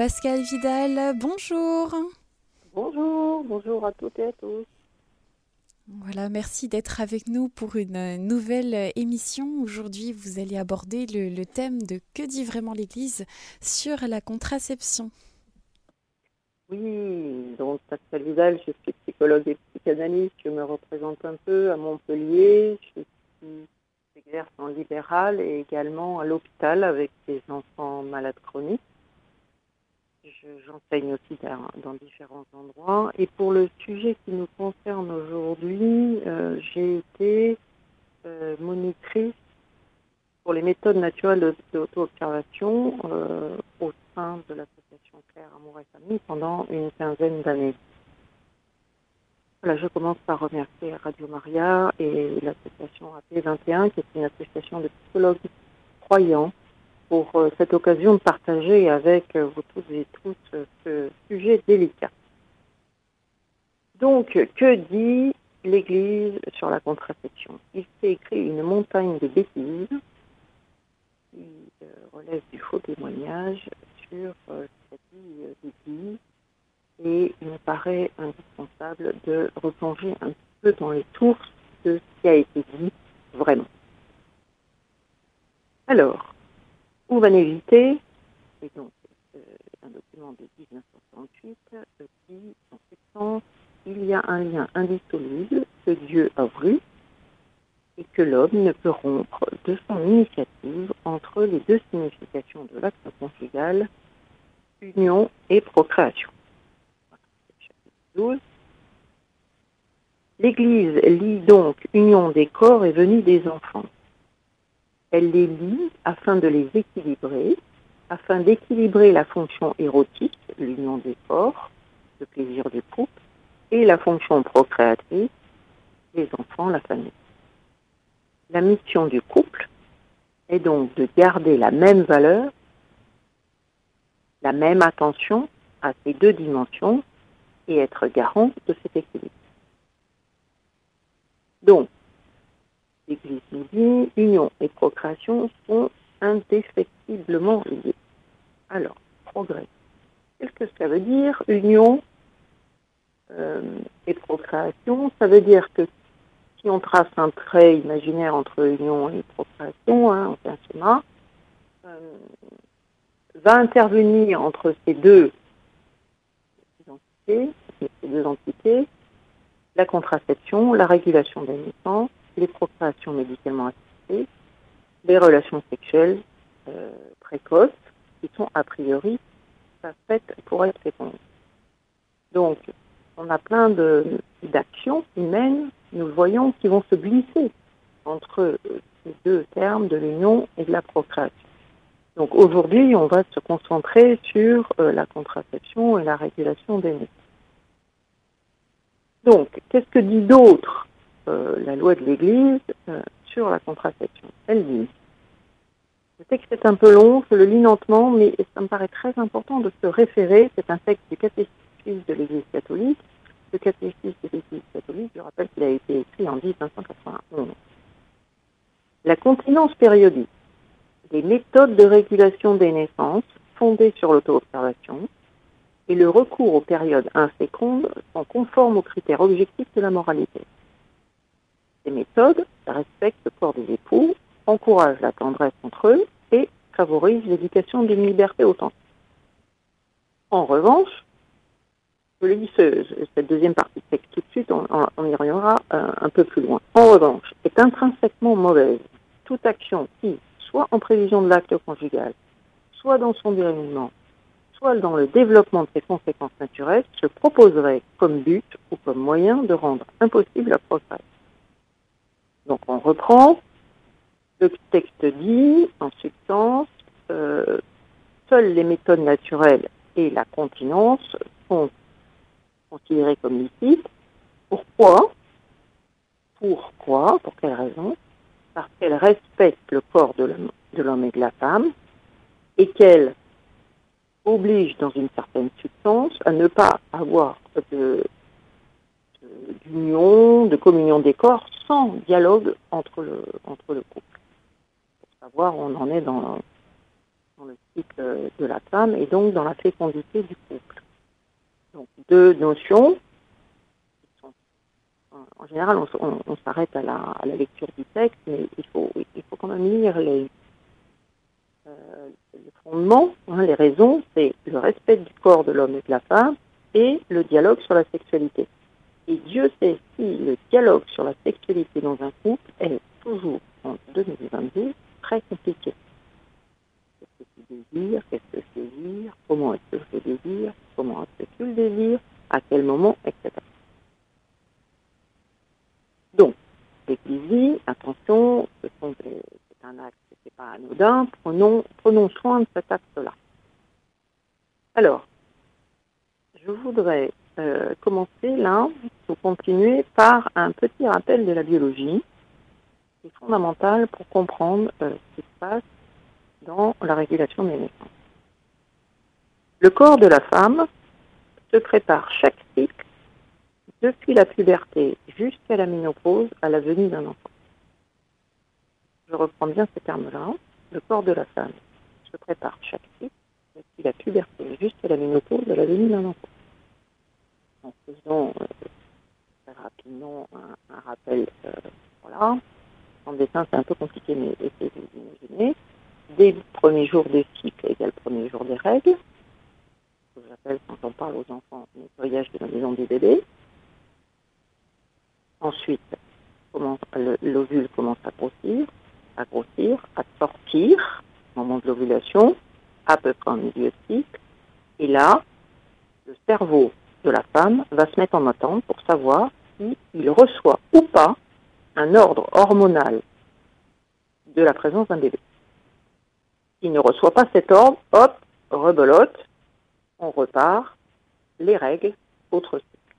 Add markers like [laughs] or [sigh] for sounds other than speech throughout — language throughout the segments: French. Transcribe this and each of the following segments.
Pascal Vidal. Bonjour. Bonjour, bonjour à toutes et à tous. Voilà, merci d'être avec nous pour une nouvelle émission. Aujourd'hui, vous allez aborder le, thème de Que dit vraiment l'Église sur la contraception? Oui, donc Pascal Vidal, je suis psychologue et psychanalyste, je me représente un peu à Montpellier, je j'exerce en libéral et également à l'hôpital avec des enfants malades chroniques. J'enseigne aussi dans, différents endroits. Et pour le sujet qui nous concerne aujourd'hui, euh, j'ai été euh, monitrice pour les méthodes naturelles d'auto-observation euh, au sein de l'association Claire Amour et Famille pendant une quinzaine d'années. Voilà, je commence par remercier Radio Maria et l'association AP21, qui est une association de psychologues croyants pour euh, cette occasion de partager avec euh, vous tous et toutes euh, ce sujet délicat. Donc, que dit l'Église sur la contraception? Il s'est écrit une montagne de bêtises qui relève du faux témoignage sur cette vie d'Église et il me paraît indispensable de replonger un peu dans les sources de ce qui a été dit vraiment. Alors, va donc euh, un document de 1968 qui, en ce sens, il y a un lien indissoluble que Dieu a voulu et que l'homme ne peut rompre de son initiative entre les deux significations de l'acte conjugal, union et procréation. L'Église lit donc union des corps et venue des enfants. Elle les lit afin de les équilibrer, afin d'équilibrer la fonction érotique, l'union des corps, le plaisir du couple, et la fonction procréatrice, les enfants, la famille. La mission du couple est donc de garder la même valeur, la même attention à ces deux dimensions et être garant de cet équilibre. Donc, l'Église nous dit, union et procréation sont indéfectiblement liés. Alors, progrès. Qu'est-ce que ça dire, union euh, et procréation Ça veut dire que si on trace un trait imaginaire entre union et procréation, hein, on fait un schéma, euh, va intervenir entre ces deux identités, ces deux entités, la contraception, la régulation des naissances, les procréations médicalement assistées, les relations sexuelles euh, précoces, qui sont a priori faites pour être fécondes. Donc, on a plein d'actions humaines, nous le voyons, qui vont se glisser entre euh, ces deux termes de l'union et de la procréation. Donc aujourd'hui, on va se concentrer sur euh, la contraception et la régulation des naissances. Donc, qu'est-ce que dit d'autre euh, la loi de l'Église sur la contraception? Elle dit, je sais que c'est un peu long, je le lis lentement, mais ça me paraît très important de se référer, c'est un texte du catéchisme de l'Église catholique. Le catéchisme de l'Église catholique, je rappelle qu'il a été écrit en 1591. La continence périodique, les méthodes de régulation des naissances fondées sur l'auto-observation et le recours aux périodes infécondes sont conformes aux critères objectifs de la moralité. Ces méthodes respectent le corps des époux, encouragent la tendresse entre eux et favorisent l'éducation d'une liberté authentique. En revanche, je dis cette deuxième partie de tout de suite, on, y reviendra euh, un peu plus loin. En revanche, est intrinsèquement mauvaise toute action qui, soit en prévision de l'acte conjugal, soit dans son déroulement, soit dans le développement de ses conséquences naturelles, se proposerait comme but ou comme moyen de rendre impossible la progrès. Donc on reprend. Le texte dit, en substance, euh, seules les méthodes naturelles et la continence sont considérées comme licites. Pourquoi? Pourquoi? Pour quelle raison? Parce qu'elles respectent le corps de l'homme et de la femme et qu'elles obligent dans une certaine substance à ne pas avoir d'union, de communion des corps, sans dialogue entre le, entre le couple. Savoir où on en est dans, le cycle de la femme et donc dans la fécondité du couple. Donc deux notions. En général, on, s'arrête à la, lecture du texte, mais il faut, il faut quand même lire les, euh, fondements, hein, les raisons, c'est le respect du corps de l'homme et de la femme et le dialogue sur la sexualité. Et Dieu sait si le dialogue sur la sexualité dans un couple est toujours en 2022 très compliqué. Qu'est-ce que tu désires Qu'est-ce que je désire Comment est-ce que je désire Comment est-ce que tu le désires À quel moment Etc. Donc, l'église, attention, ce sont c'est un acte, c'est pas anodin, prenons, prenons soin de cet acte-là. Alors, je voudrais euh, commencer là, pour continuer par un petit rappel de la biologie, est fondamental pour comprendre euh, ce qui se passe dans la régulation des naissances. Le corps de la femme se prépare chaque cycle, depuis la puberté jusqu'à la ménopause, à la venue d'un enfant. Je reprends bien ces termes-là. Le corps de la femme se prépare chaque cycle, depuis la puberté jusqu'à la ménopause, à la venue d'un enfant en faisant euh, rapidement un, rappel. Euh, voilà. En dessin, c'est un peu compliqué, mais essayez de vous imaginer. Dès le premier jour de cycle égale le premier jour des règles. Ce que j'appelle, quand on parle aux enfants, nettoyage de la maison du bébé. Ensuite, l'ovule commence à grossir, à grossir, à sortir au moment de l'ovulation, à peu près en milieu de cycle. Et là, le cerveau de la femme va se mettre en attente pour savoir s'il reçoit ou pas un ordre hormonal de la présence d'un bébé. S'il ne reçoit pas cet ordre, hop, rebelote, on repart, les règles, autre cycle.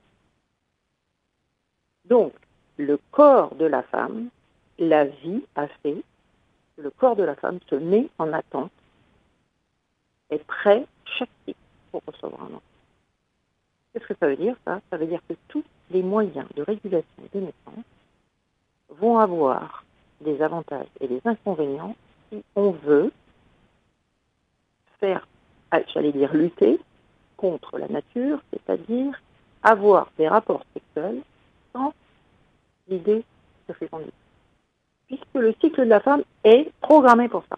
Donc, le corps de la femme, la vie a fait le corps de la femme se met en attente, est prêt chaque cycle pour recevoir un enfant. Qu'est-ce que ça veut dire, ça? Ça veut dire que tous les moyens de régulation des naissances vont avoir des avantages et des inconvénients si on veut faire, ah, j'allais dire lutter contre la nature, c'est-à-dire avoir des rapports sexuels sans l'idée de fécondité. Puisque le cycle de la femme est programmé pour ça.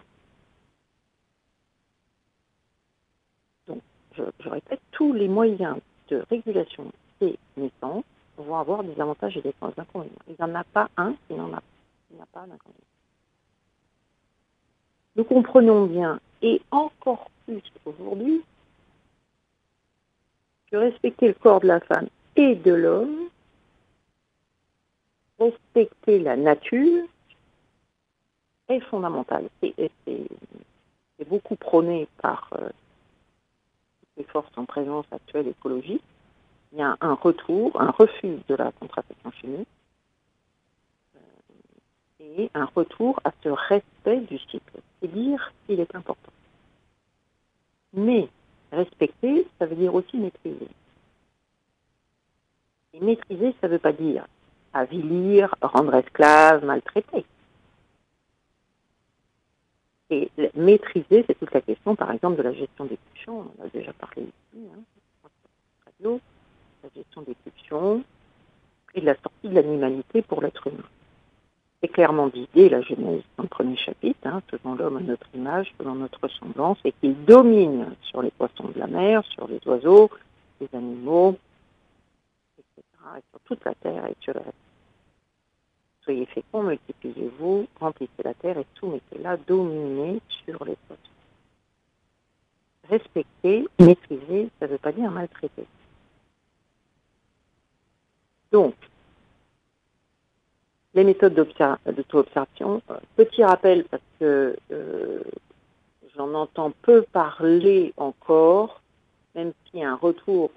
Donc, je, je répète, tous les moyens de régulation des naissances vont avoir des avantages et des inconvénients. Il n'y en a pas un qui n'en a, pas d'inconvénient. Nous comprenons bien, et encore plus aujourd'hui, que respecter le corps de la femme et de l'homme, respecter la nature, est fondamental. C'est beaucoup prôné par euh, les forces en présence actuelle écologique, il y a un retour, un refus de la contraception chimique euh, et un retour à ce respect du cycle. C'est dire qu'il est important. Mais respecter, ça veut dire aussi maîtriser. Et maîtriser, ça ne veut pas dire avilir, rendre esclave, maltraiter. Et maîtriser, c'est toute la question, par exemple, de la gestion des pulsions. On en a déjà parlé ici, hein, la gestion des pulsions et de la sortie de l'animalité pour l'être humain. C'est clairement d'idée la Genèse dans le premier chapitre, hein, faisant l'homme à notre image, faisant notre ressemblance, et qu'il domine sur les poissons de la mer, sur les oiseaux, les animaux, etc., et sur toute la terre et sur reste. Soyez féconds, multipliez-vous, remplissez la terre et soumettez-la, dominez sur les poissons. Respecter, maîtriser, ça ne veut pas dire maltraiter. Donc, les méthodes d'auto-observation, euh, petit rappel parce que euh, j'en entends peu parler encore, même s'il y a un retour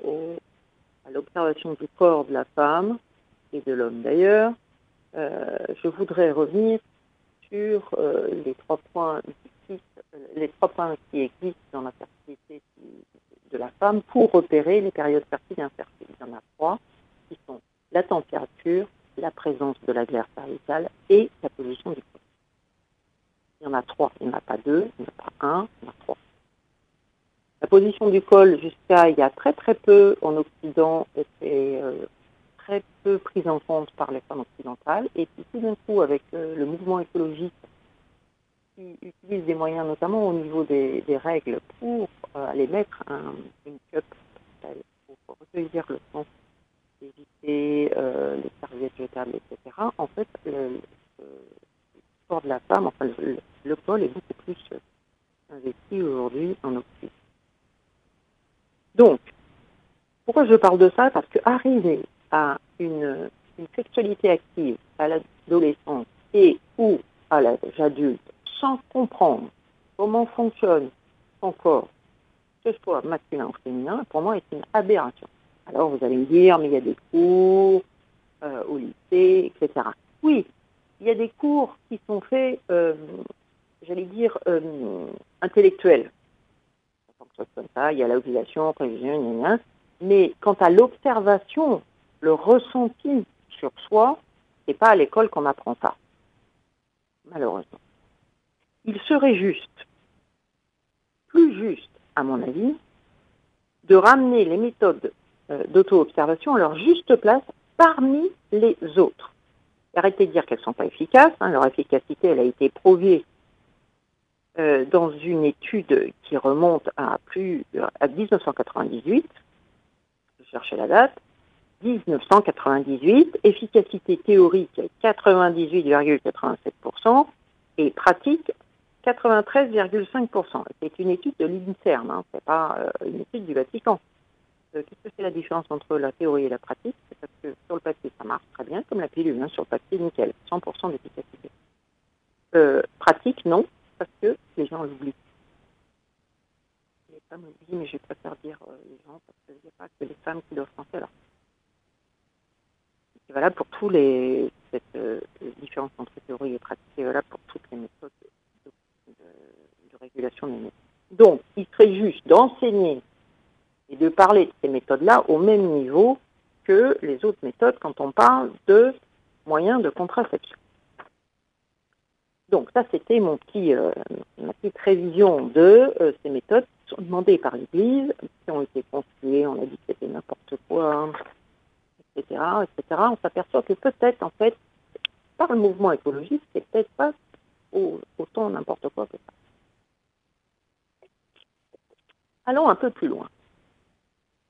à l'observation du corps de la femme et de l'homme d'ailleurs, euh, je voudrais revenir sur les trois points les trois points qui existent dans la fertilité de la femme pour repérer les périodes fertiles et infertiles. Il y en a trois qui sont la température, la présence de la glaire cervicale et la position du corps. Il y en a trois, il n'y en a pas deux, il n'y en a pas un, il y en a trois. La position du col jusqu'à il y a très très peu en Occident était euh, très peu prise en compte par les femmes occidentales. Et puis tout d'un coup, avec euh, le mouvement écologique qui utilise des moyens, notamment au niveau des, règles, pour euh, aller mettre un, une cup pour recueillir le sang, éviter les serviettes jetables, etc. En fait, le, corps de la femme, enfin le, col est beaucoup plus investi aujourd'hui en Occident. Donc, pourquoi je parle de ça? Parce qu'arriver à une, sexualité active à l'adolescence et ou à l'âge adulte sans comprendre comment fonctionne son corps, que ce soit masculin ou féminin, pour moi, est une aberration. Alors vous allez me dire, mais il y a des cours euh, au lycée, etc. Oui, il y a des cours qui sont faits, euh, j'allais dire, euh, intellectuels comme ça, il y a l'obligation, prévision, mais quant à l'observation, le ressenti sur soi, c'est pas à l'école qu'on apprend ça, malheureusement. Il serait juste, plus juste, à mon avis, de ramener les méthodes d'auto-observation à leur juste place parmi les autres. Arrêtez de dire qu'elles ne sont pas efficaces, hein. leur efficacité, elle a été prouvée euh, dans une étude qui remonte à plus à 1998, je cherchais la date, 1998, efficacité théorique 98,87% et pratique 93,5%. C'est une étude de l'INSERM, hein, c'est pas euh, une étude du Vatican. Euh, qu'est-ce que c'est la différence entre la théorie et la pratique C'est parce que sur le papier, ça marche très bien, comme la pilule, hein, sur le papier, nickel, 100% d'efficacité. pratique, non, parce que les gens l'oublient. Les femmes l'oublient, mais je préfère dire euh, les gens parce qu'il n'y a pas que les femmes qui doivent penser là. C'est valable pour tous les cette euh, différence entre théorie et pratique c'est valable pour toutes les méthodes de, régulation des méthodes. Donc, il serait juste d'enseigner et de parler de ces méthodes-là au même niveau que les autres méthodes quand on parle de moyens de contraception. Donc ça, c'était mon petit, euh, ma petite révision de euh, ces méthodes qui sont demandées par l'Église, qui ont été construites, on a dit que c'était n'importe quoi, etc., etc. On s'aperçoit que peut-être, en fait, par le mouvement écologiste, c'est peut-être pas autant n'importe quoi que ça. Allons un peu plus loin.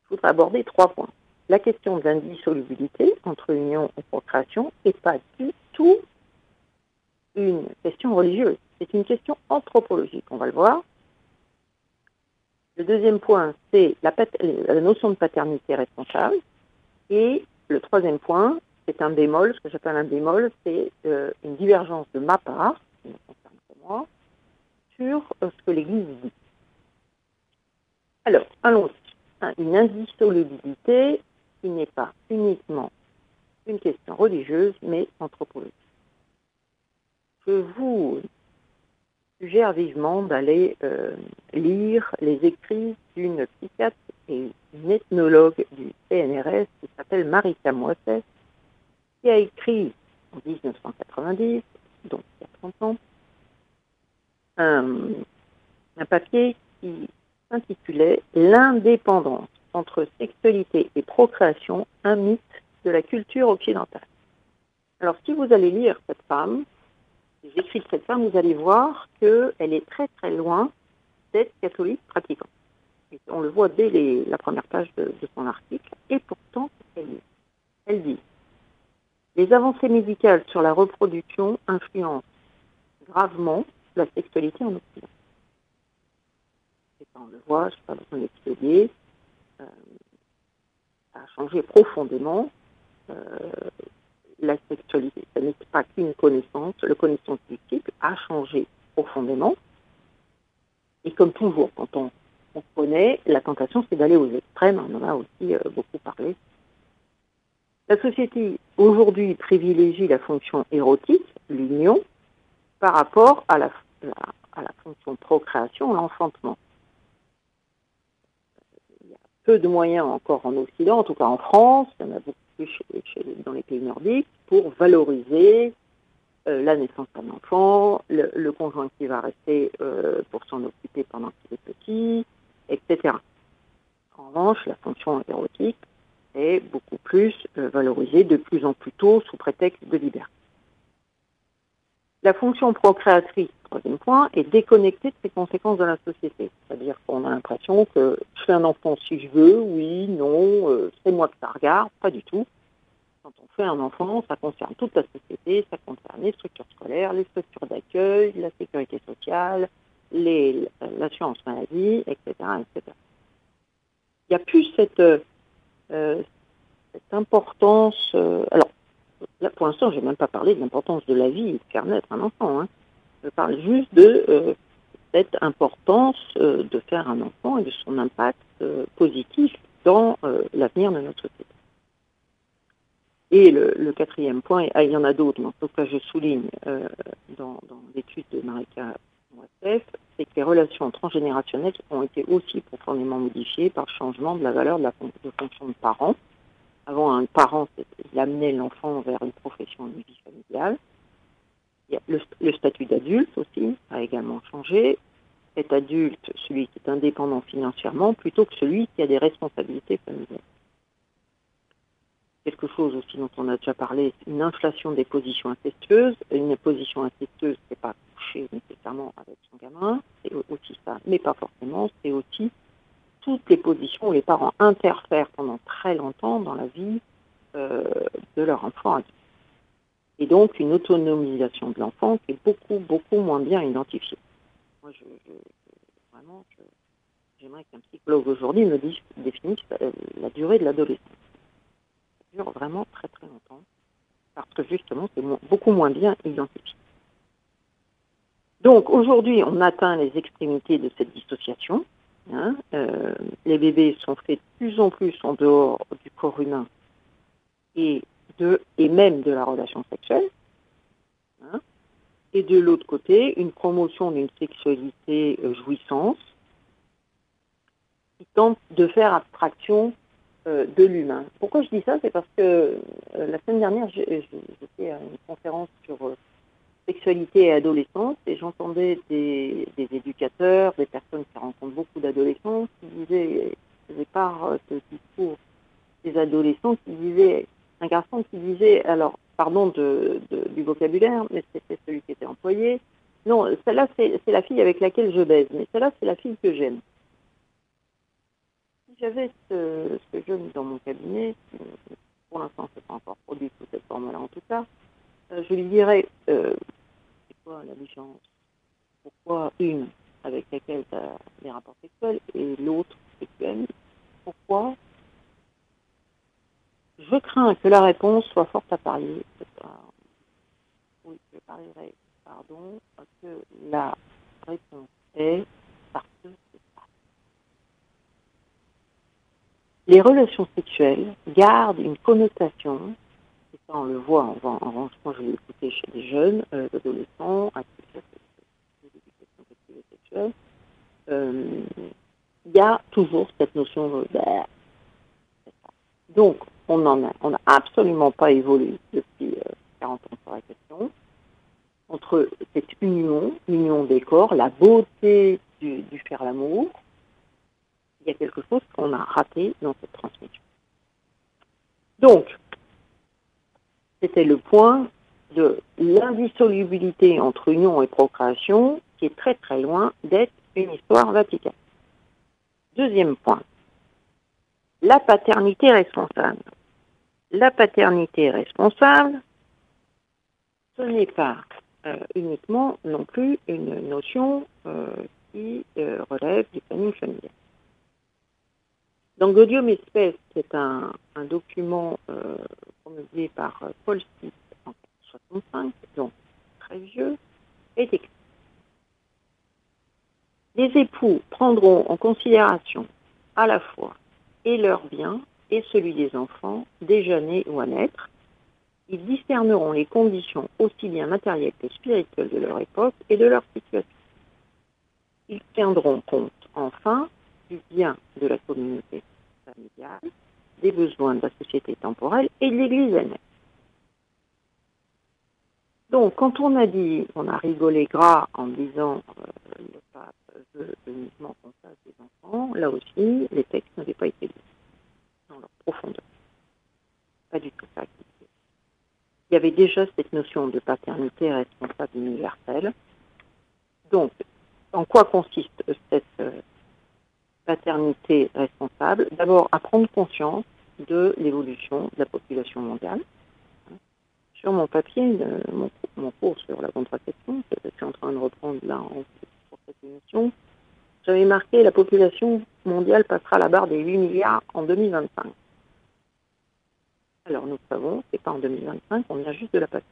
Je voudrais aborder trois points. La question de l'indissolubilité entre union et procréation n'est pas du tout une question religieuse, c'est une question anthropologique, on va le voir. Le deuxième point, c'est la, notion de paternité responsable. Et le troisième point, c'est un bémol, ce que j'appelle un bémol, c'est euh, une divergence de ma part, qui me concerne que moi, sur euh, ce que l'Église dit. Alors, allons-y. Hein, une indissolubilité qui n'est pas uniquement une question religieuse, mais anthropologique. Je vous suggère vivement d'aller euh, lire les écrits d'une psychiatre et une ethnologue du CNRS qui s'appelle Marika Moisset, qui a écrit en 1990, donc il y a 30 ans, un papier qui s'intitulait L'indépendance entre sexualité et procréation, un mythe de la culture occidentale. Alors si vous allez lire cette femme, j'écris de cette femme, vous allez voir qu'elle est très très loin d'être catholique pratiquante. on le voit dès la première page de, son article, et pourtant, elle dit Les avancées médicales sur la reproduction influencent gravement la sexualité en Occident. On le voit, je n'ai pas besoin d'expédier, euh, ça a changé profondément. Euh, la sexualité. Ce n'est pas qu'une connaissance. Le connaissance du cycle a changé profondément. Et comme toujours, quand on, connaît, la tentation, c'est d'aller aux extrêmes. On en a aussi euh, beaucoup parlé. La société aujourd'hui privilégie la fonction érotique, l'union, par rapport à la, à la fonction procréation, l'enfantement. Peu de moyens encore en Occident, en tout cas en France, il y en a beaucoup dans les pays nordiques pour valoriser euh, la naissance d'un enfant, le, conjoint qui va rester euh, pour s'en occuper pendant qu'il est petit, etc. En revanche, la fonction érotique est beaucoup plus euh, valorisée de plus en plus tôt sous prétexte de liberté. La fonction procréatrice, troisième point, est déconnectée de ses conséquences dans la société. C'est-à-dire qu'on a l'impression que je fais un enfant si je veux, oui, non, euh, c'est moi que ça regarde, pas du tout. Quand on fait un enfant, ça concerne toute la société, ça concerne les structures scolaires, les structures d'accueil, la sécurité sociale, l'assurance maladie, etc., etc. Il n'y a plus cette, euh, cette importance. Euh, là, pour l'instant, je n'ai même pas parlé de l'importance de la vie et de faire naître un enfant. Hein. Je parle juste de euh, cette importance de faire un enfant et de son impact positif dans l'avenir de notre société. Et le, quatrième point, ah, il y en a d'autres, mais en tout cas je souligne dans, l'étude de Marika c'est que les relations transgénérationnelles ont été aussi profondément modifiées par le changement de la valeur de la fonction de parent. Avant, un parent, il amenait l'enfant vers une profession, une vie familiale. Le, le, statut d'adulte aussi a également changé. Cet adulte, celui qui est indépendant financièrement, plutôt que celui qui a des responsabilités familiales quelque chose aussi dont on a déjà parlé, une inflation des positions incestueuses. Une position incestueuse, c'est pas coucher nécessairement avec son gamin, c'est aussi ça, mais pas forcément, c'est aussi toutes les positions où les parents interfèrent pendant très longtemps dans la vie euh, de leur enfant Et donc une autonomisation de l'enfant qui est beaucoup, beaucoup moins bien identifiée. Moi, je, vraiment, j'aimerais qu'un psychologue aujourd'hui me dise, définisse la durée de l'adolescence vraiment très très longtemps, parce que justement c'est beaucoup moins bien identifié. Donc aujourd'hui, on atteint les extrémités de cette dissociation. Hein. Euh, les bébés sont faits de plus en plus en dehors du corps humain et, de, et même de la relation sexuelle. Hein. Et de l'autre côté, une promotion d'une sexualité euh, jouissance qui tente de faire abstraction euh, de l'humain. Pourquoi je dis ça? C'est parce que euh, la semaine dernière, j'étais à une conférence sur sexualité et adolescence et j'entendais des, éducateurs, des personnes qui rencontrent beaucoup d'adolescents qui disaient, part ce discours des adolescents qui disaient, un garçon qui disait, alors, pardon du vocabulaire, mais c'était celui qui était employé, non, celle-là, c'est la fille avec laquelle je baise, mais celle-là, c'est la fille que j'aime. J'avais ce, jeune dans mon cabinet, pour l'instant, c'est pas encore produit sous cette forme-là en tout cas, euh, je lui dirais euh, c'est quoi la différence? Pourquoi une avec laquelle tu as des rapports sexuels et l'autre sexuelle Pourquoi Je crains que la réponse soit forte à parier. Oui, je parierais, pardon, que la réponse est parce que les relations sexuelles gardent une connotation, et ça on le voit, en, revanche, moi je l'ai écouté chez des jeunes, euh, adolescents, d'éducation sexuelle et sexuelle, euh, il y a toujours cette notion de... Bah, donc, on n'a absolument pas évolué depuis 40 euh, ans sur la question. Entre cette union, union des corps, la beauté du, du faire l'amour, il y a quelque chose qu'on a raté dans cette transmission. Donc, c'était le point de l'indissolubilité entre union et procréation qui est très très loin d'être une histoire vaticane. Deuxième point, la paternité responsable. La paternité responsable, ce n'est pas euh, uniquement non plus une notion euh, qui euh, relève du planning familial. Donc, Gaudium Espèce, c'est un, document promulgué par Paul Smith en 1965, donc très vieux, est écrit. Les époux prendront en considération à la fois et leur bien et celui des enfants, déjà nés ou à naître. Ils discerneront les conditions aussi bien matérielles que spirituelles de leur époque et de leur situation. Ils tiendront compte, enfin, du bien de la communauté familiale, des besoins de la société temporelle et de l'Église elle-même. Donc, quand on a dit, on a rigolé gras en disant euh, le pape veut uniquement qu'on fasse des enfants, là aussi, les textes n'avaient pas été lus profondeur. Pas du tout ça. Il y avait déjà cette notion de paternité responsable universelle. Donc, en quoi consiste cette euh, paternité responsable? D'abord, à prendre conscience de l'évolution de la population mondiale. Sur mon papier, mon, cours sur la contraception, que je suis en train de reprendre là pour cette émission, j'avais marqué la population mondiale passera la barre des 8 milliards en 2025. Alors nous savons, c'est pas en 2025, on vient juste de la passer.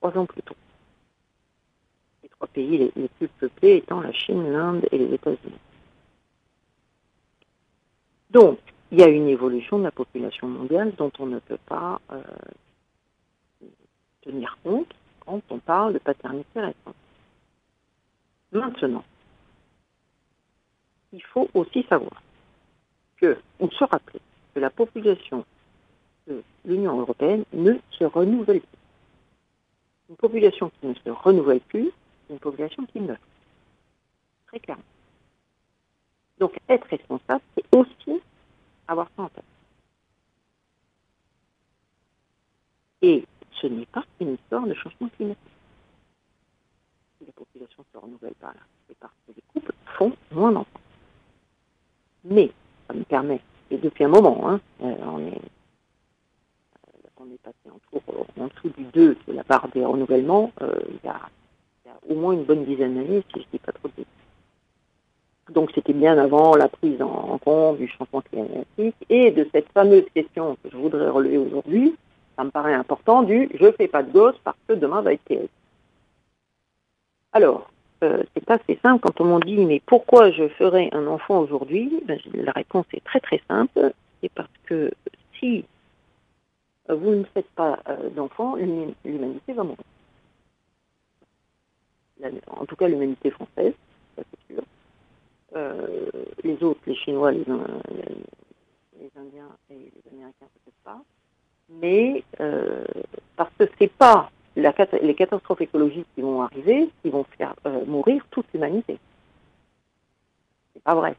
Trois ans plus tôt. Les trois pays les, plus peuplés étant la Chine, l'Inde et les États-Unis. Donc, il y a une évolution de la population mondiale dont on ne peut pas euh, tenir compte quand on parle de paternité récente. Maintenant, il faut aussi savoir que, ou se rappeler que la population l'Union européenne ne se renouvelle plus. Une population qui ne se renouvelle plus, c'est une population qui meurt. Très clairement. Donc être responsable, c'est aussi avoir ça en tête. Et ce n'est pas une histoire de changement climatique. Si la population ne se renouvelle pas là, c'est parce que les couples font moins d'enfants. Mais ça me permet, et depuis un moment, hein, euh, on est on est passé en, en dessous du 2, qui est la barre des renouvellements, euh, il, y a, au moins une bonne dizaine d'années, si je ne dis pas trop de donc c'était bien avant la prise en compte du changement climatique et de cette fameuse question que je voudrais relever aujourd'hui, ça me paraît important, du je fais pas de gosse parce que demain va être terrible. Alors, euh, c'est assez simple quand on m'en dit mais pourquoi je ferais un enfant aujourd'hui? Ben, La réponse est très très simple, c'est parce que vous ne faites pas euh, d'enfants, l'humanité va mourir. en tout cas, l'humanité française, ça c'est sûr. Euh, les autres, les Chinois, les, Indiens et les Américains, peut-être pas. Mais euh, parce que c'est pas les catastrophes écologiques qui vont arriver qui vont faire mourir toute l'humanité. C'est pas vrai.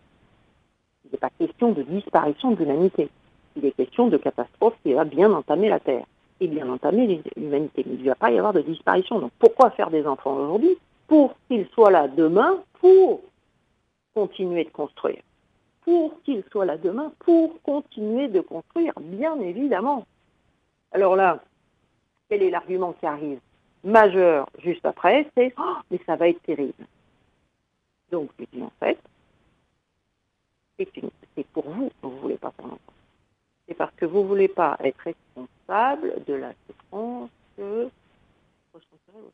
Il n'est pas question de disparition de l'humanité il est question de catastrophe qui va bien entamer la Terre et bien entamer l'humanité. Il ne va pas y avoir de disparition. Donc pourquoi faire des enfants aujourd'hui Pour qu'ils soient là demain, pour continuer de construire? Pour qu'ils soient là demain, pour continuer de construire, bien évidemment. Alors là, quel est l'argument qui arrive majeur juste après C'est oh, mais ça va être terrible. Donc je dis en fait, c'est pour vous vous ne voulez pas faire l'enfant c'est parce que vous ne voulez pas être responsable de la souffrance que enfant.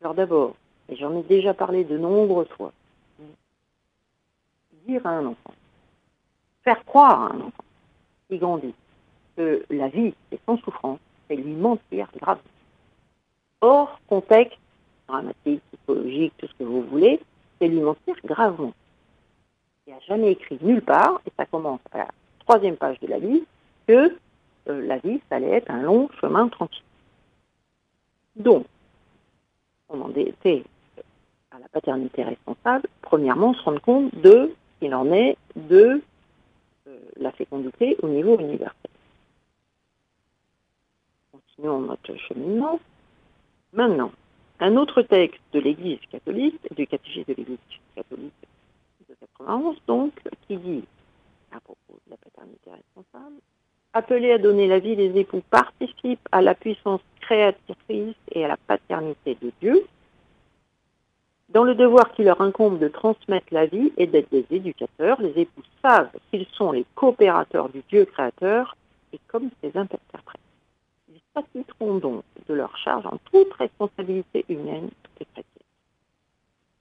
Alors d'abord, et j'en ai déjà parlé de nombreuses fois, dire à un enfant, faire croire à un enfant qui grandit que la vie est sans souffrance, c'est lui mentir grave. Hors contexte dramatique, psychologique, tout ce que vous voulez, c'est lui mentir gravement. Il n'a jamais écrit nulle part, et ça commence à troisième page de la vie, que euh, la vie, ça allait être un long chemin tranquille. Donc, on en était à la paternité responsable, premièrement, se rendre compte de ce qu'il en est de euh, la fécondité au niveau universel. Continuons notre cheminement. Maintenant, un autre texte de l'Église catholique, du catéchisme de l'Église catholique de 91, donc, qui dit à propos de la paternité responsable. Appelés à donner la vie, les époux participent à la puissance créatrice et à la paternité de Dieu, dans le devoir qui leur incombe de transmettre la vie et d'être des éducateurs, les époux savent qu'ils sont les coopérateurs du Dieu créateur et comme ses interprètes. Ils s'acquitteront donc de leur charge en toute responsabilité humaine et chrétienne.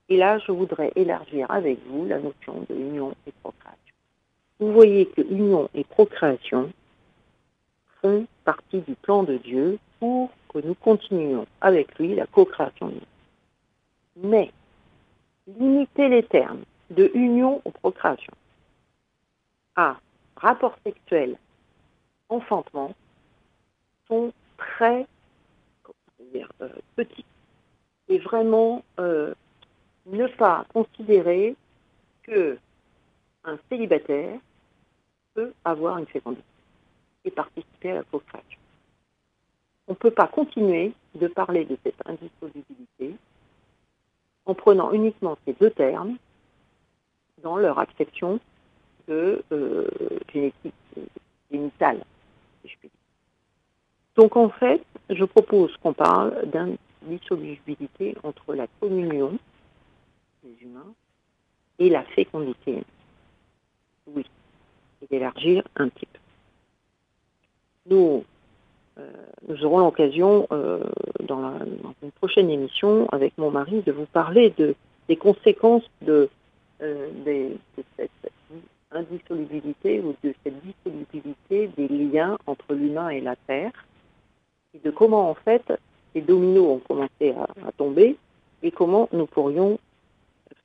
Et là, je voudrais élargir avec vous la notion de union et procréation vous voyez que union et procréation font partie du plan de Dieu pour que nous continuions avec lui la co-création. Mais limiter les termes de union ou procréation à rapport sexuel, enfantement, sont très euh, petits et vraiment euh, ne pas considérer que un célibataire peut avoir une fécondité et participer à la procréation. On ne peut pas continuer de parler de cette indissolubilité en prenant uniquement ces deux termes dans leur acception de euh, génétique génitale, si je dire. Donc en fait, je propose qu'on parle d'indissolubilité entre la communion des humains et la fécondité. Oui, et d'élargir un peu. Nous, euh, nous aurons l'occasion euh, dans, une prochaine émission avec mon mari de vous parler de, des conséquences de, euh, de cette indissolubilité ou de cette dissolubilité des liens entre l'humain et la terre et de comment en fait les dominos ont commencé à, tomber et comment nous pourrions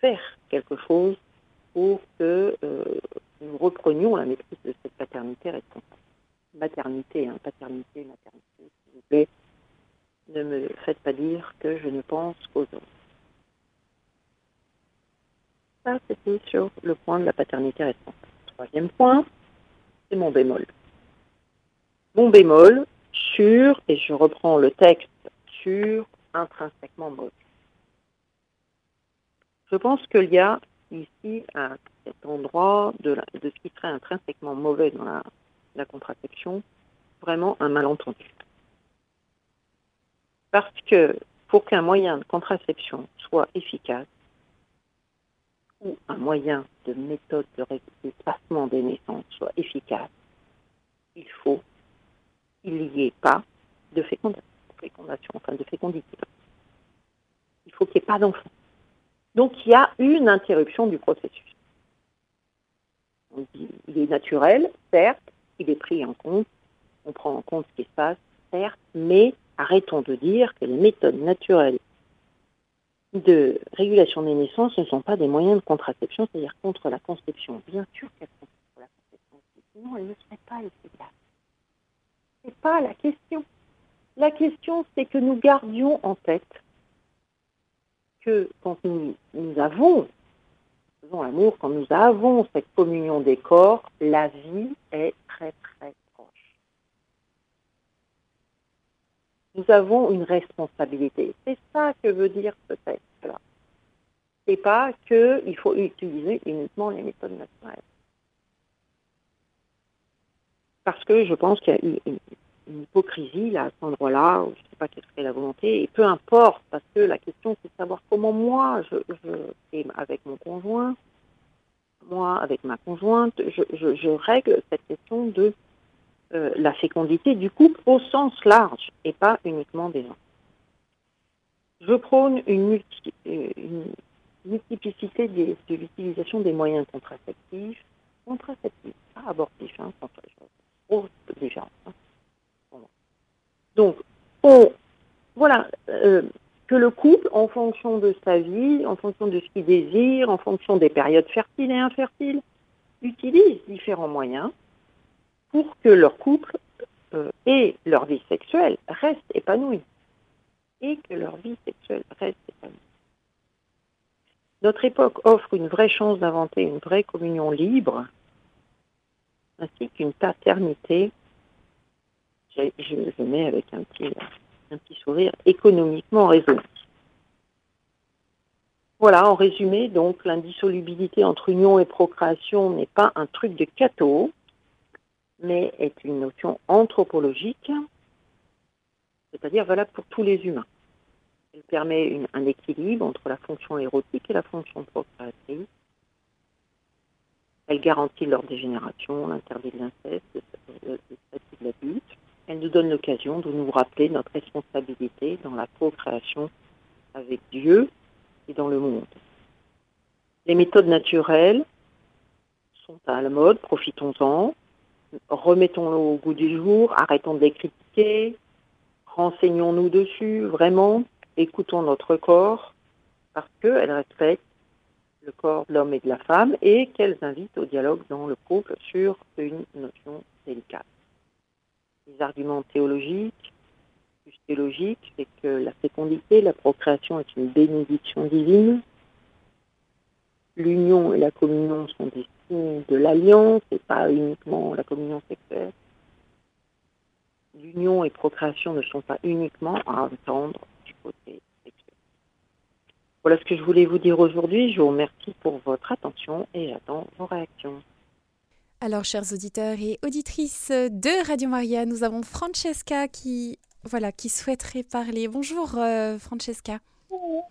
faire quelque chose pour que nous reprenions la maîtrise de cette paternité responsable. Maternité, hein, paternité, maternité, s'il vous plaît. Ne me faites pas dire que je ne pense qu'aux hommes. Ça, c'était sur le point de la paternité responsable. Troisième point, c'est mon bémol. Mon bémol sur, et je reprends le texte, sur intrinsèquement mauvais. Je pense qu'il y a ici, à cet endroit de, ce qui serait intrinsèquement mauvais dans la, la contraception, vraiment un malentendu. Parce que pour qu'un moyen de contraception soit efficace, ou un moyen de méthode de déplacement des naissances soit efficace, il faut qu'il n'y ait pas de fécondation, enfin de fécondité. Il faut qu'il n'y ait pas d'enfant. Donc il y a une interruption du processus. Il est naturel, certes, il est pris en compte, on prend en compte ce qui se passe, certes, mais arrêtons de dire que les méthodes naturelles de régulation des naissances ne sont pas des moyens de contraception, c'est-à-dire contre la conception. Bien sûr qu'elles sont contre la conception, sinon elles ne seraient pas efficaces. Ce n'est pas la question. La question, c'est que nous gardions en tête que quand nous, nous avons, quand nous avons cette communion des corps, la vie est très très proche. Nous avons une responsabilité. C'est ça que veut dire ce texte-là. C'est pas qu'il faut utiliser uniquement les méthodes naturelles. Parce que je pense qu'il y a eu une, hypocrisie là, à cet endroit-là, je ne sais pas quelle serait la volonté, et peu importe, parce que la question c'est de savoir comment moi, je, je avec mon conjoint, moi avec ma conjointe, je, règle cette question de euh, la fécondité du couple au sens large et pas uniquement des gens. Je prône une, multi, multiplicité des, de l'utilisation des moyens contraceptifs, contraceptifs, pas abortifs, hein, déjà. Hein. Donc, on, voilà, euh, que le couple, en fonction de sa vie, en fonction de ce qu'il désire, en fonction des périodes fertiles et infertiles, utilise différents moyens pour que leur couple euh, et leur vie sexuelle restent épanouis. Et que leur vie sexuelle reste épanouie. Notre époque offre une vraie chance d'inventer une vraie communion libre, ainsi qu'une paternité je, mets avec un petit, sourire, économiquement raisonné. Voilà, en résumé, donc l'indissolubilité entre union et procréation n'est pas un truc de cateau, mais est une notion anthropologique, c'est-à-dire valable pour tous les humains. Elle permet un équilibre entre la fonction érotique et la fonction procréatrice. Elle garantit leur dégénération, l'interdit de l'inceste, le statut de l'adulte elle nous donne l'occasion de nous rappeler notre responsabilité dans la co-création avec Dieu et dans le monde. Les méthodes naturelles sont à la mode, profitons-en, remettons-le au goût du jour, arrêtons de les critiquer, renseignons-nous dessus, vraiment, écoutons notre corps, parce qu'elle respecte le corps de l'homme et de la femme et qu'elles invitent au dialogue dans le couple sur une notion délicate des arguments théologiques, plus théologiques, c'est que la fécondité, la procréation est une bénédiction divine l'union et la communion sont des signes de l'alliance et pas uniquement la communion sexuelle. L'union et procréation ne sont pas uniquement à entendre du côté sexuel. Voilà ce que je voulais vous dire aujourd'hui. Je vous remercie pour votre attention et j'attends vos réactions. Alors, chers auditeurs et auditrices de Radio Maria, nous avons Francesca qui, voilà, qui souhaiterait parler. Bonjour, euh, Francesca.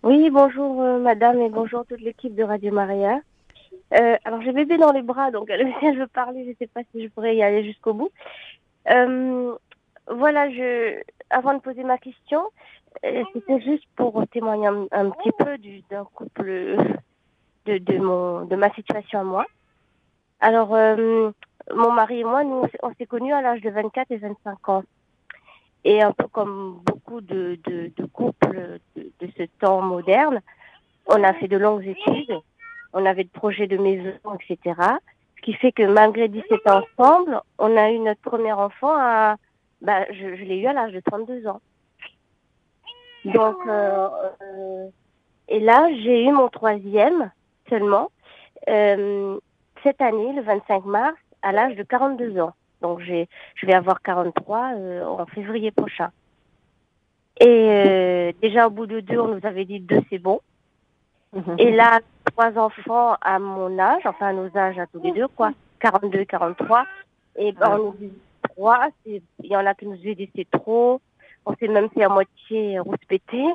Oui, bonjour, euh, madame, et bonjour toute l'équipe de Radio Maria. Euh, alors, j'ai bébé dans les bras, donc elle, [laughs] elle veut parler. Je ne sais pas si je pourrais y aller jusqu'au bout. voilà, je, avant de poser ma question, c'était juste pour témoigner un, petit peu d'un couple de, mon, de ma situation à moi. Alors, euh, mon mari et moi, nous, on s'est connus à l'âge de 24 et 25 ans. Et un peu comme beaucoup de, de, de couples de, de, ce temps moderne, on a fait de longues études, on avait de projets de maison, etc. Ce qui fait que malgré 17 ans ensemble, on a eu notre premier enfant à, bah, je, je l'ai eu à l'âge de 32 ans. Donc, euh, euh, et là, j'ai eu mon troisième seulement. Euh, cette année, le 25 mars, à l'âge de 42 ans. Donc je vais avoir 43 euh, en février prochain. Et euh, déjà au bout de deux, on nous avait dit deux, c'est bon. Mhm. Et là, trois enfants à mon âge, enfin à nos âges à tous les deux, quoi, 42, 43. Et ben, on nous dit trois, il y en a qui nous disaient c'est trop. On s'est même fait à moitié rouspéter.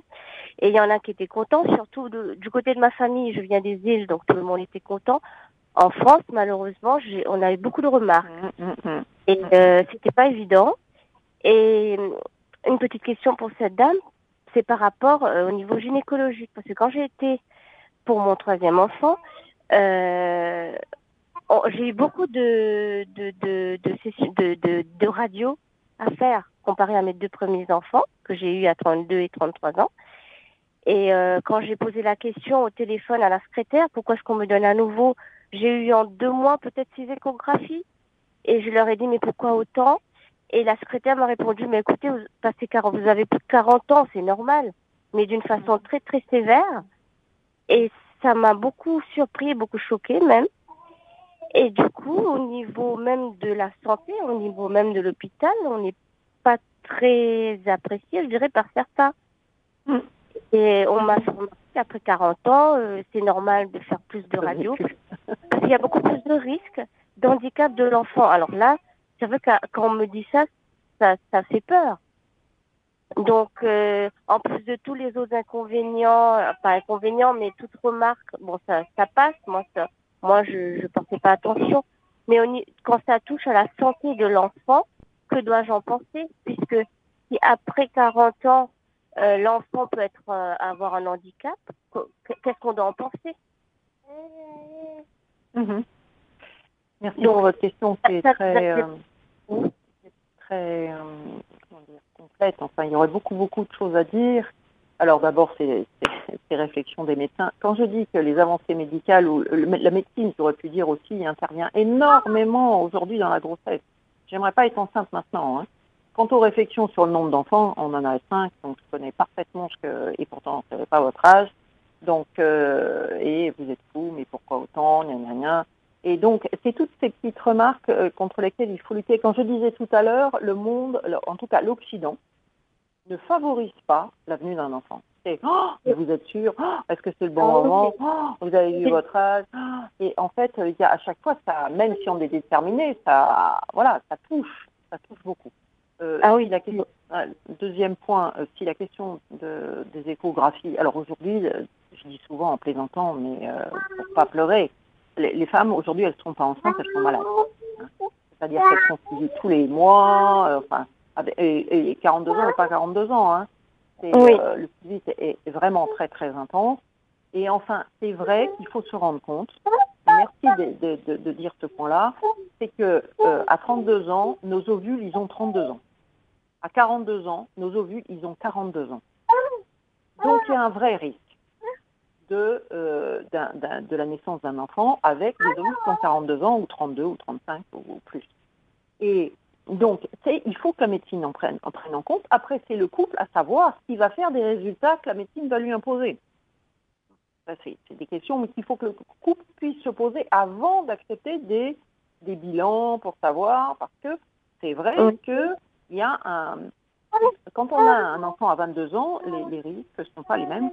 Et il y en a qui étaient contents, surtout du côté de ma famille. Je viens des îles, donc tout le monde était content. En France, malheureusement, on avait beaucoup de remarques. Mm, mm, mm. Et euh, c'était pas évident. Et une petite question pour cette dame, c'est par rapport euh, au niveau gynécologique. Parce que quand j'ai été pour mon troisième enfant, euh, j'ai eu beaucoup de, de, de, de, de, de radio à faire comparé à mes deux premiers enfants que j'ai eu à 32 et 33 ans. Et euh, quand j'ai posé la question au téléphone à la secrétaire, pourquoi est-ce qu'on me donne à nouveau j'ai eu en deux mois peut-être six échographies. Et je leur ai dit, mais pourquoi autant? Et la secrétaire m'a répondu, mais écoutez, vous, passez, vous avez plus de 40 ans, c'est normal, mais d'une façon très très sévère. Et ça m'a beaucoup surpris, beaucoup choqué même. Et du coup, au niveau même de la santé, au niveau même de l'hôpital, on n'est pas très apprécié, je dirais, par certains. Mm. Et on m'a qu'après 40 ans, euh, c'est normal de faire plus de radio. [laughs] Parce qu'il y a beaucoup plus de risques d'handicap de l'enfant. Alors là, c'est vrai que quand on me dit ça, ça, ça fait peur. Donc, euh, en plus de tous les autres inconvénients, pas inconvénients, mais toutes remarques, bon, ça, ça passe. Moi, ça, moi, je ne pensais pas attention. Mais quand ça touche à la santé de l'enfant, que dois-je en penser? Puisque si après 40 ans, euh, l'enfant peut être euh, avoir un handicap. Qu'est-ce qu'on doit en penser? Mhm. Merci pour votre question. C'est très, euh, très complète. Enfin, il y aurait beaucoup, beaucoup de choses à dire. Alors d'abord, c'est ces réflexions des médecins. Quand je dis que les avancées médicales ou la médecine, j'aurais pu dire aussi, intervient énormément aujourd'hui dans la grossesse. J'aimerais pas être enceinte maintenant. Hein. Quant aux réflexions sur le nombre d'enfants, on en a cinq, donc je connais parfaitement ce que, et pourtant je ne pas votre âge. Donc, euh, et vous êtes fou, mais pourquoi autant, gna gna gna. Et donc, c'est toutes ces petites remarques euh, contre lesquelles il faut lutter. Quand je disais tout à l'heure, le monde, en tout cas l'Occident, ne favorise pas l'avenue d'un enfant. C'est oh, vous êtes sûr oh, Est-ce que c'est le bon ah, moment oh, Vous avez vu votre âge Et en fait, il y a à chaque fois, ça, même si on est déterminé, ça, voilà, ça touche, ça touche beaucoup. Euh, ah oui, la question, ah, deuxième point, euh, si la question de, des échographies. Alors aujourd'hui, euh, je dis souvent en plaisantant, mais pour pas pleurer, les, femmes aujourd'hui, elles ne sont pas enceintes, elles sont malades. Hein. C'est-à-dire qu'elles sont suivies tous les mois, enfin, et, 42 ans pas 42 ans. Hein. le suivi est, vraiment très très intense. Et enfin, c'est vrai qu'il faut se rendre compte, merci de, de, de, dire ce point-là, c'est que à 32 ans, nos ovules, ils ont 32 ans à 42 ans, nos ovules, ils ont 42 ans. Donc il y a un vrai risque de, euh, de la naissance d'un enfant avec des ovules qui ont 42 ans ou 32 ou 35 ou, plus. Et donc, il faut que la médecine en prenne, en prenne en compte. Après, c'est le couple à savoir s'il va faire des résultats que la médecine va lui imposer. C'est des questions, mais qu'il faut que le couple puisse se poser avant d'accepter des, des bilans pour savoir, parce que c'est vrai que il y a un. Quand on a un enfant à 22 ans, les, risques ne sont pas les mêmes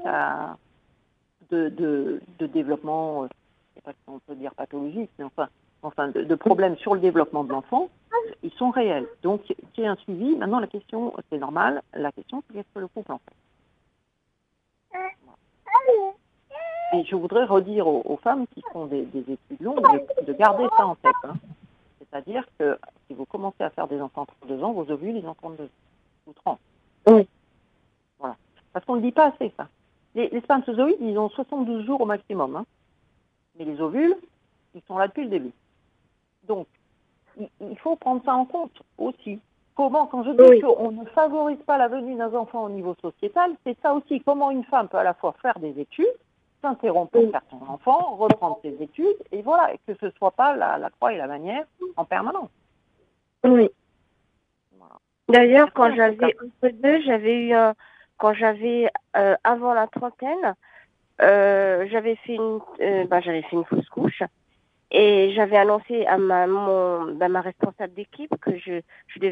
de, développement, euh, je sais pas si on peut dire pathologique, mais enfin, enfin de, problèmes sur le développement de l'enfant, ils sont réels. Donc, a un suivi. Maintenant, la question, c'est normal, la question, c'est qu'est-ce que le couple en fait? Et je voudrais redire aux, femmes qui font des, études longues de, garder ça en tête. Hein. C'est-à-dire que si vous commencez à faire des enfants à 32 ans, vos ovules, ils ont 32 ou 30. Oui. Voilà. Parce qu'on ne dit pas assez, ça. Les, les spermatozoïdes, ils ont 72 jours au maximum. Hein. Mais les ovules, ils sont là depuis le début. Donc, il, faut prendre ça en compte aussi. Comment, quand je dis qu'on ne favorise pas la venue d'un enfant au niveau sociétal, c'est ça aussi. Comment une femme peut à la fois faire des études, s'interrompre pour faire son enfant, reprendre ses études, et voilà, et que ce ne soit pas la, croix et la manière en permanence. Oui. D'ailleurs, quand j'avais entre deux, j'avais eu un, quand j'avais euh, avant la trentaine, euh, j'avais fait une, euh, bah, j'avais fait une fausse couche et j'avais annoncé à ma mon, bah, ma responsable d'équipe que je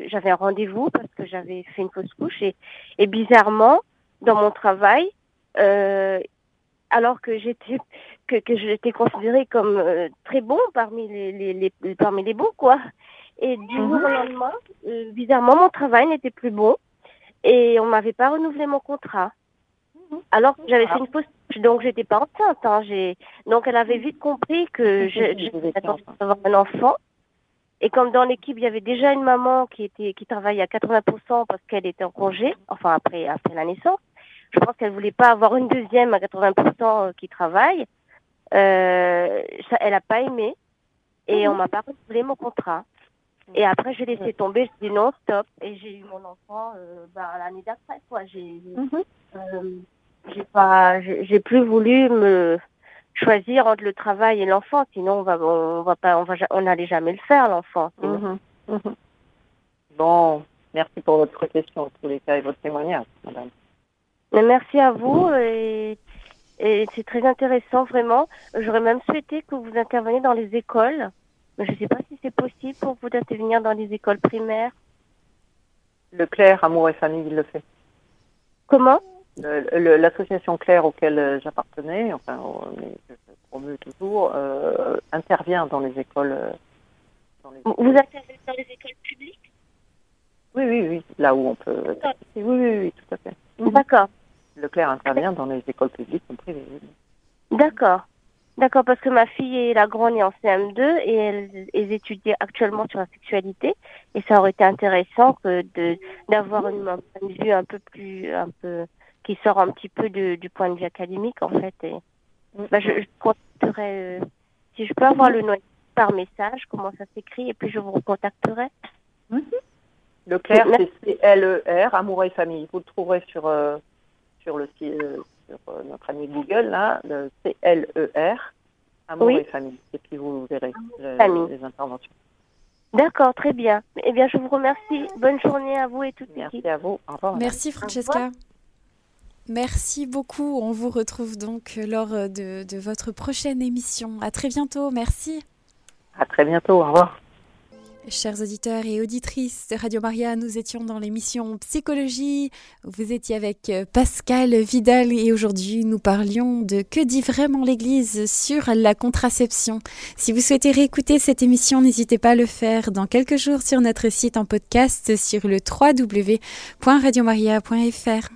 j'avais un rendez-vous parce que j'avais fait une fausse couche et, et bizarrement dans mon travail, alors que j'étais que, que j'étais considérée comme très bon parmi les, les, les, parmi les bons quoi. Et du jour au mhm. lendemain, bizarrement mon travail n'était plus bon et on m'avait pas renouvelé mon contrat. Mhm. Alors que j'avais fait une fausse donc j'étais pas enceinte. Hein. J'ai donc elle avait vite compris que j'avais avoir un enfant. Et comme dans l'équipe il y avait déjà une maman qui était qui travaillait à 80% parce qu'elle était en congé, enfin après après la naissance, je pense qu'elle voulait pas avoir une deuxième à 80% euh, qui travaille. Euh, ça, elle a pas aimé et mhm. on m'a pas renouvelé mon contrat. Et après, j'ai laissé tomber, je dis non, stop. Et j'ai eu mon enfant euh, bah, l'année d'après, quoi. J'ai mhm. euh, j'ai pas, j'ai plus voulu me choisir entre le travail et l'enfant. Sinon, on va, on va pas, on va, on n'allait jamais le faire, l'enfant. Mhm. Mhm. Bon, merci pour votre question, en tous les cas, et votre témoignage, madame. Mais merci à vous et, et c'est très intéressant, vraiment. J'aurais même souhaité que vous interveniez dans les écoles. Je ne sais pas si c'est possible pour vous d'intervenir dans les écoles primaires. Le Claire, Amour et Famille, il le fait. Comment? L'association Claire auquel euh, j'appartenais, enfin, je promue toujours, euh, intervient dans les écoles. Euh, vous intervenez dans les écoles publiques? Oui, oui, oui, là où on peut. Oui, oui, oui, tout à fait. D'accord. Le Claire intervient dans les écoles publiques ou privées. D'accord. D'accord, parce que ma fille et la grande est en CM2 et elles étudient actuellement sur la sexualité et ça aurait été intéressant que de d'avoir une, un point de vue un peu plus un peu qui sort un petit peu de, du point de vue académique en fait et bah, je, je contacterai euh, si je peux avoir le nom par message comment ça s'écrit et puis je vous recontacterai. Mm Le clair c'est C L E R amour et famille vous le trouverez sur euh, sur le site euh, sur euh, notre ami Google, là, le C-L-E-R, Amour et Famille. Et puis vous verrez les interventions. D'accord, très bien. Eh bien, je vous remercie. Bonne journée à vous et toutes Merci à vous. Au revoir. Merci Francesca. Merci beaucoup. On vous retrouve donc lors de, de votre prochaine émission. À très bientôt. Merci. À très bientôt. Au revoir. Chers auditeurs et auditrices de Radio Maria, nous étions dans l'émission Psychologie. Vous étiez avec euh, Pascal Vidal et aujourd'hui nous parlions de que dit vraiment l'Église sur la contraception. Si vous souhaitez réécouter cette émission, n'hésitez pas à le faire dans quelques jours sur notre site en podcast sur le www.radiomaria.fr.